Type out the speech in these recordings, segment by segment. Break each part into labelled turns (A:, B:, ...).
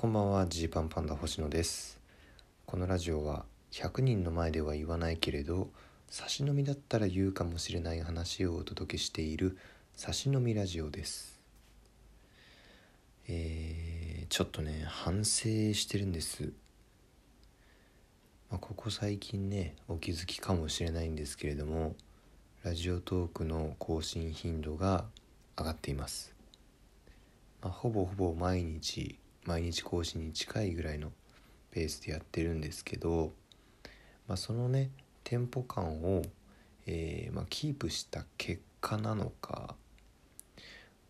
A: こんばんはジーパンパンダ星野です。このラジオは100人の前では言わないけれど差し飲みだったら言うかもしれない話をお届けしている差し飲みラジオです。えー、ちょっとね反省してるんです、まあ、ここ最近ねお気づきかもしれないんですけれどもラジオトークの更新頻度が上がっています、まあ、ほぼほぼ毎日毎日更新に近いぐらいのペースでやってるんですけど、まあ、そのねテンポ感を、えー、まあ、キープした結果なのか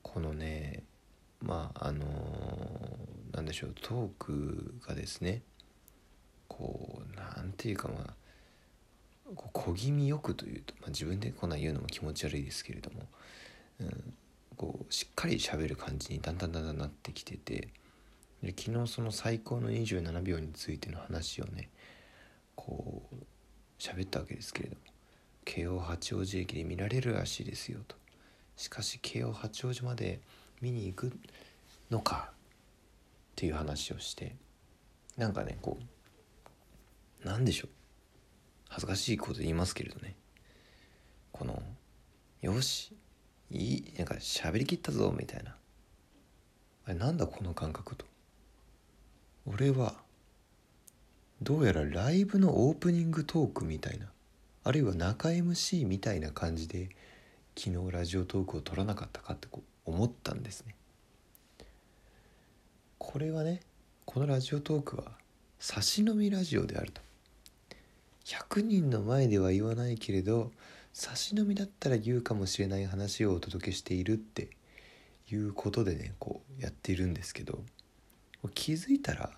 A: このねまああのー、なんでしょうトークがですねこうなんていうかまあこう小気味よくというと、まあ、自分でこんな言うのも気持ち悪いですけれども、うん、こうしっかり喋る感じにだんだんだんだんなってきててで昨日その最高の27秒についての話をねこう喋ったわけですけれども京王八王子駅で見られるらしいですよと。しかし京王八王子まで見に行くのかっていう話をしてなんかねこうなんでしょう。恥ずかしいこと言いますけれどね。このよしいいなんか喋りきったぞみたいな。あれなんだこの感覚と。俺はどうやらライブのオープニングトークみたいなあるいは中 MC みたいな感じで昨日ラジオトークを撮らなかったかってこう思ったんですね。これはねこのラジオトークは差し飲みラジオであると。100人の前では言わないけれど差し飲みだったら言うかもしれない話をお届けしているっていうことでねこうやっているんですけど。気づいたら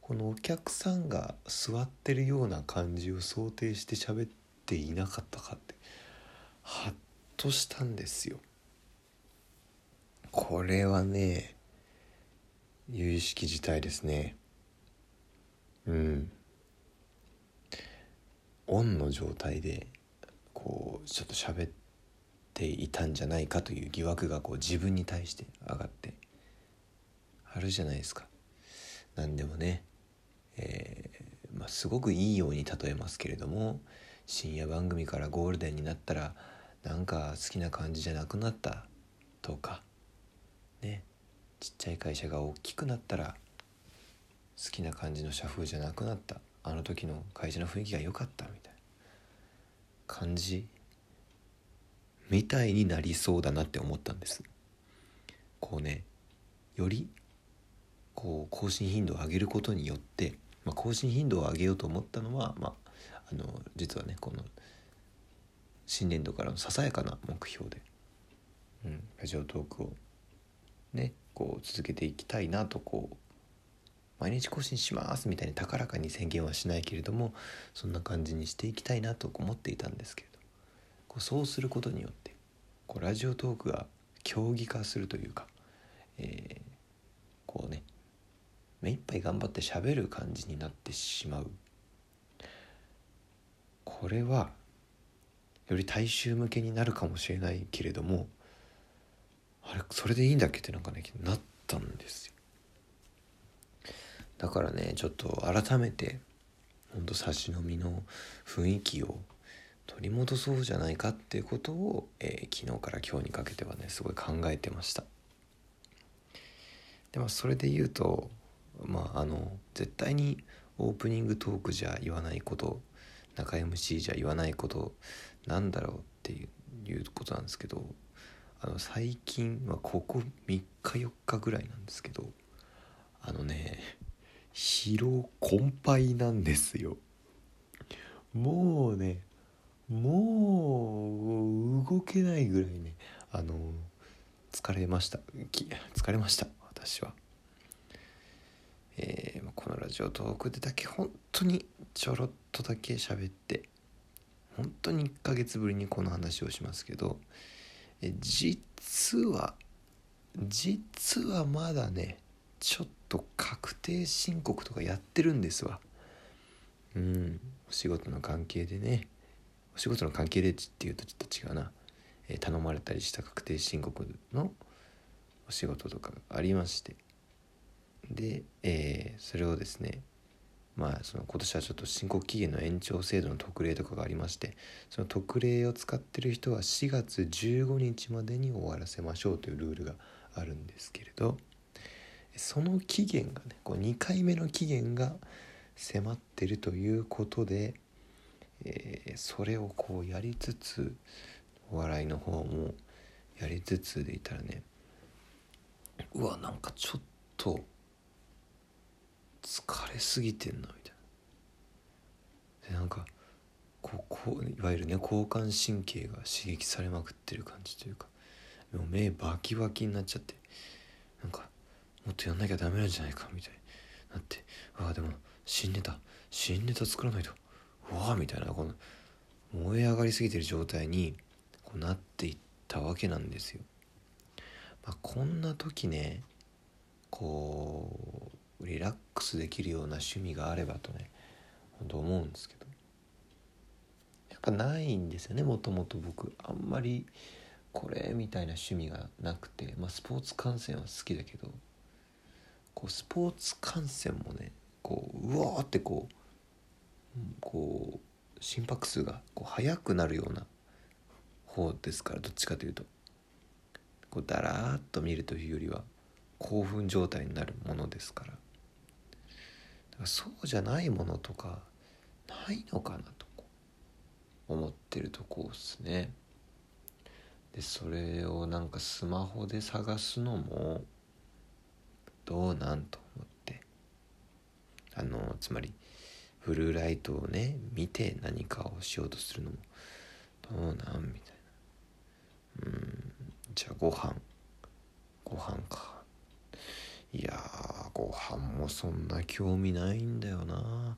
A: このお客さんが座ってるような感じを想定して喋っていなかったかってハッとしたんですよ。これはね有意識事態ですね。うん。オンの状態でこうちょっと喋っていたんじゃないかという疑惑がこう自分に対して上がってあるじゃないですか。何でもね、えー、まあ、すごくいいように例えますけれども深夜番組からゴールデンになったらなんか好きな感じじゃなくなったとかね。ちっちゃい会社が大きくなったら好きな感じの社風じゃなくなった。あの時の会社の雰囲気が良かったみたいな。感じみたいになりそうだなって思ったんです。こうねよりこう更新頻度を上げることによって、まあ、更新頻度を上げようと思ったのは、まあ、あの実はねこの新年度からのささやかな目標で、うん、ラジオトークをねこう続けていきたいなとこう毎日更新しますみたいに高らかに宣言はしないけれどもそんな感じにしていきたいなと思っていたんですけれどこうそうすることによってこうラジオトークが競技化するというか、えー、こうね目いっぱい頑張って喋る感じになってしまう。これはより大衆向けになるかもしれないけれどもあれそれでいいんだっけってなんかねなったんですよ。だからねちょっと改めてほんと差し飲みの雰囲気を取り戻そうじゃないかっていうことを、えー、昨日から今日にかけてはねすごい考えてました。でもそれで言うとまああの絶対にオープニングトークじゃ言わないこと中 MC じゃ言わないことなんだろうっていうことなんですけどあの最近はここ3日4日ぐらいなんですけどあのね疲労困憊なんですよもうねもう動けないぐらいねあの疲れました疲れました私は。ジオトークでだけ本当にちょろっとだけ喋って本当に1ヶ月ぶりにこの話をしますけどえ実は実はまだねちょっと確定申告とかやってるんですわ。うんお仕事の関係でねお仕事の関係でっていうとちょっと違うな、えー、頼まれたりした確定申告のお仕事とかがありましてで、えー、それをですねまあその今年はちょっと申告期限の延長制度の特例とかがありましてその特例を使ってる人は4月15日までに終わらせましょうというルールがあるんですけれどその期限がねこう2回目の期限が迫ってるということで、えー、それをこうやりつつお笑いの方もやりつつでいたらねうわなんかちょっと疲れすぎてんなみたいな。でなんかこうこういわゆるね交感神経が刺激されまくってる感じというかもう目バキバキになっちゃってなんかもっとやんなきゃダメなんじゃないかみたいになってああでも新ネタ新ネタ作らないと。うわあみたいなこの燃え上がりすぎてる状態にこうなっていったわけなんですよ。まあ、こんな時ねこうリラックスできるような趣味があればとね本当思うんですけど。やっぱないんですよねもともと僕。あんまりこれみたいな趣味がなくて、まあ、スポーツ観戦は好きだけど。こうスポーツ観戦もねこううわーってこうこう心拍数がこう速くなるような方ですからどっちかというと。こうだらーっと見るというよりは興奮状態になるものですから。だからそうじゃないものとかないのかなと思ってるとこですね。でそれをなんかスマホで探すのもどうなんと思って。あのつまりブルーライトをね見て何かをしようとするのもどうなんみたいな。うんじゃあご飯。ご飯か。いやご飯もそんな興味ないんだよな。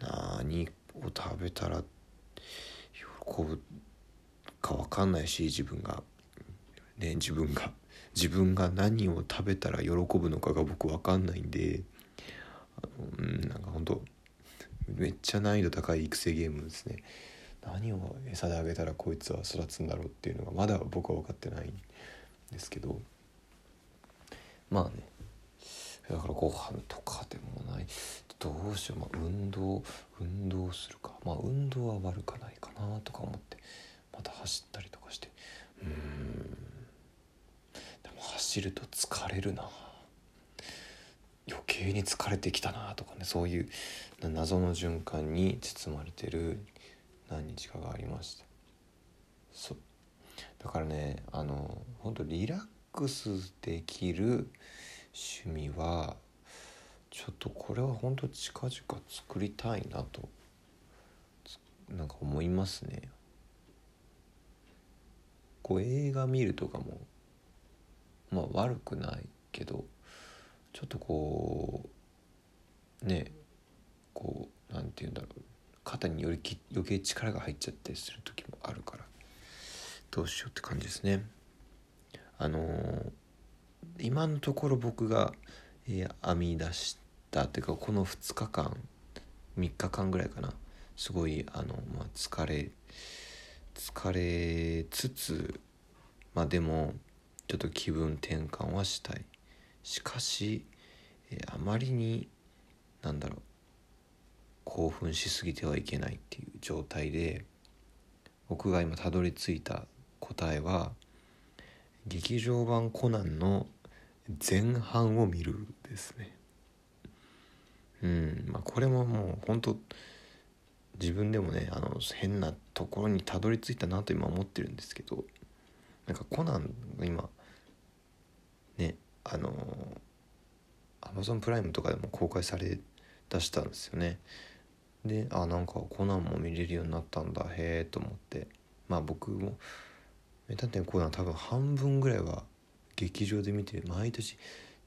A: 何を食べたら喜ぶか分かんないし自分が。ね自分が。自分が何を食べたら喜ぶのかが僕分かんないんで。あのうんなんかほんとめっちゃ難易度高い育成ゲームですね。何を餌であげたらこいつは育つんだろうっていうのがまだ僕は分かってないんですけど。まあね。だからご飯とかでもない。どうしよう、まあ、運動運動するか。まあ運動は悪かないかなとか思って。また走ったりとかして。うん。でも走ると疲れるな。余計に疲れてきたなとかね。そういう謎の循環に包まれてる何日かがありましたそう。だからねあの本当リラックスできる趣味はちょっとこれは本当近々作りたいなとなんか思いますね。こう映画見るとかもまあ悪くないけどちょっとこうねこうなんて言うんだろう。肩によりき余計力が入っちゃったりする時もあるからどうしようって感じですね。あのー、今のところ僕が、えー、編み出したっていうかこの2日間3日間ぐらいかな。すごいあの、まあ、疲れ疲れつつまあでもちょっと気分転換はしたい。しかし、えー、あまりになんだろう興奮しすぎてはいけないっていう状態で僕が今たどり着いた答えは劇場版コナンの前半を見るですね。うんまあこれももう本当自分でもねあの変なところにたどり着いたなと今思ってるんですけどなんかコナンが今ねあのアマゾンプライムとかでも公開され出したんですよね。であなんかコナンも見れるようになったんだへえと思って。まあ僕も「名探偵コナン」多分半分ぐらいは劇場で見て毎年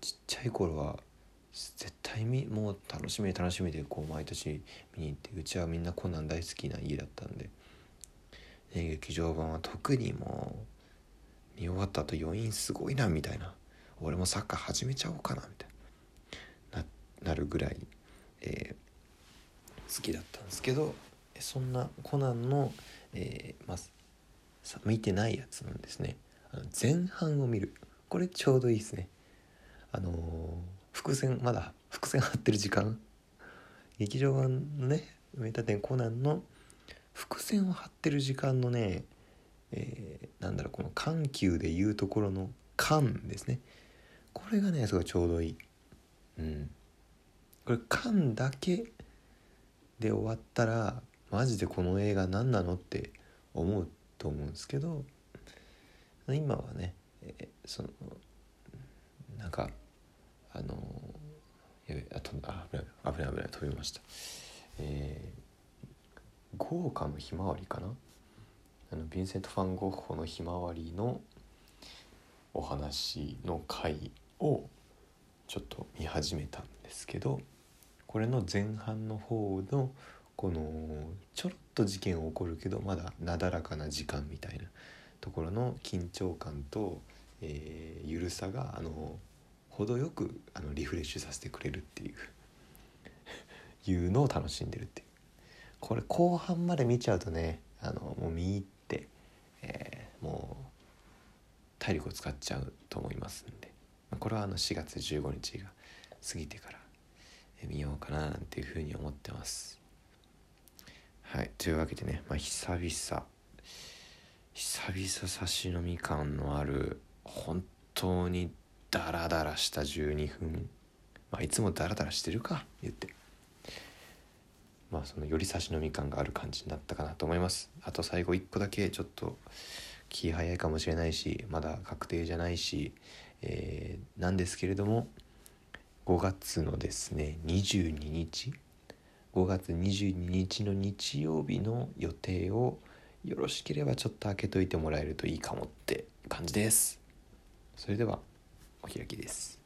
A: ちっちゃい頃は絶対みもう楽しみ楽しみでこう毎年見に行ってうちはみんなコナン大好きな家だったんで、ね、劇場版は特にもう見終わった後余韻すごいなみたいな。俺もサッカー始めちゃおうかなみたいな。なるぐらい、えー、好きだったんですけどそんなコナンの、えー、まあ見てないやつなんですね。あの前半を見る。これちょうどいいですね。あのー伏線まだ伏線張ってる時間。劇場版のね名探偵コナンの伏線を張ってる時間のね、えー、なんだろうこの緩急でいうところの「緩」ですね。これがねすごいちょうどいい。うん。これ「緩」だけで終わったらマジでこの映画何なのって思うと思うんですけど今はね、えー、そのなんかあのやべあとあ危ない危ない危ない飛びました。えー、豪華のひまわりかな？あのヴィンセント・ファン・ゴッホのひまわりのお話の回をちょっと見始めたんですけどこれの前半の方のこのちょっと事件起こるけどまだなだらかな時間みたいなところの緊張感と、えー、ゆるさがあの程よくあのリフレッシュさせてくれるっていう いうのを楽しんでるっていう。これ後半まで見ちゃうとねあのもう見入って、えー、もう体力を使っちゃうと思いますんで。これはあの4月15日が過ぎてから見ようかななんていうふうに思ってます。はい。というわけでね、まあ、久々久々差し飲み感のある本当にダラダラした12分。まあいつもダラダラしてるか言って。まあそのより差し飲み感がある感じになったかなと思います。あと最後1個だけちょっと気早いかもしれないしまだ確定じゃないし、えー、なんですけれども5月のですね22日。5月22日の日曜日の予定をよろしければちょっと開けといてもらえるといいかもって感じです。それではお開きです。